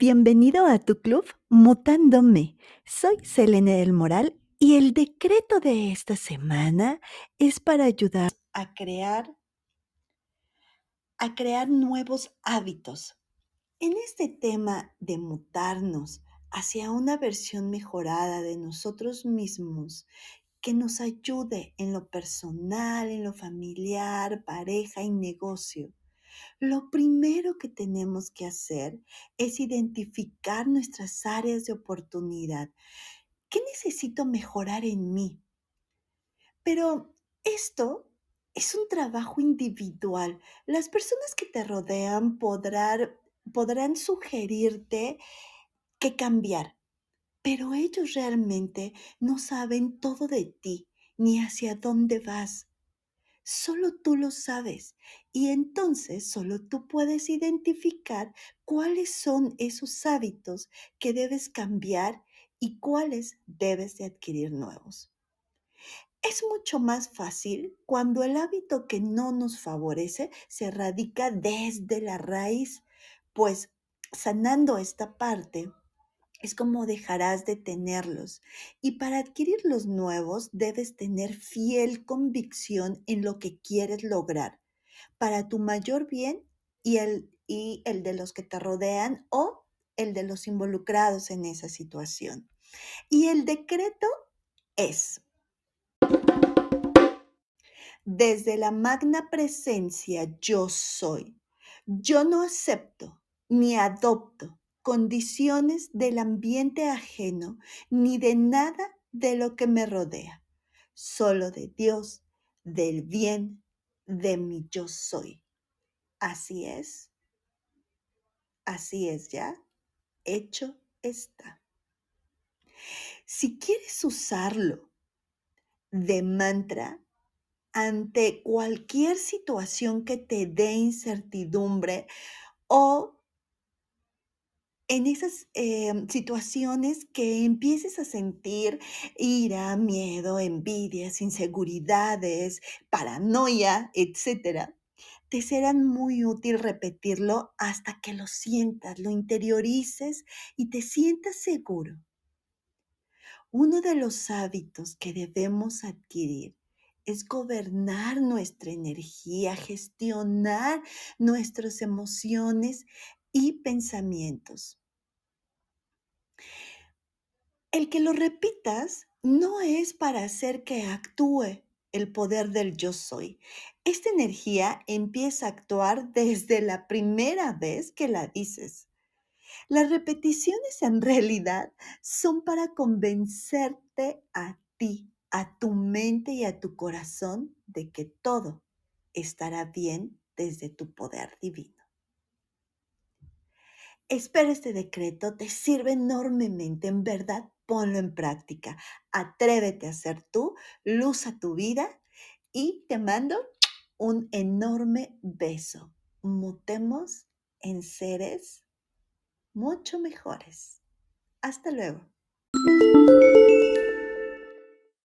Bienvenido a tu club Mutándome. Soy Selene del Moral y el decreto de esta semana es para ayudar a crear a crear nuevos hábitos. En este tema de mutarnos hacia una versión mejorada de nosotros mismos que nos ayude en lo personal, en lo familiar, pareja y negocio. Lo primero que tenemos que hacer es identificar nuestras áreas de oportunidad. ¿Qué necesito mejorar en mí? Pero esto es un trabajo individual. Las personas que te rodean podrán, podrán sugerirte qué cambiar, pero ellos realmente no saben todo de ti ni hacia dónde vas. Solo tú lo sabes y entonces solo tú puedes identificar cuáles son esos hábitos que debes cambiar y cuáles debes de adquirir nuevos. Es mucho más fácil cuando el hábito que no nos favorece se radica desde la raíz, pues sanando esta parte es como dejarás de tenerlos. Y para adquirir los nuevos debes tener fiel convicción en lo que quieres lograr para tu mayor bien y el, y el de los que te rodean o el de los involucrados en esa situación. Y el decreto es, desde la magna presencia yo soy, yo no acepto ni adopto condiciones del ambiente ajeno ni de nada de lo que me rodea, solo de Dios, del bien, de mi yo soy. Así es, así es ya, hecho está. Si quieres usarlo de mantra ante cualquier situación que te dé incertidumbre o en esas em, situaciones que empieces a sentir ira, miedo, envidias, inseguridades, paranoia, etcétera, te será muy útil repetirlo hasta que lo sientas, lo interiorices y te sientas seguro. Uno de los hábitos que debemos adquirir es gobernar nuestra energía, gestionar nuestras emociones y pensamientos. El que lo repitas no es para hacer que actúe el poder del yo soy. Esta energía empieza a actuar desde la primera vez que la dices. Las repeticiones en realidad son para convencerte a ti, a tu mente y a tu corazón de que todo estará bien desde tu poder divino. Espero este decreto te sirve enormemente, en verdad, ponlo en práctica. Atrévete a ser tú, luz a tu vida y te mando un enorme beso. Mutemos en seres mucho mejores. Hasta luego.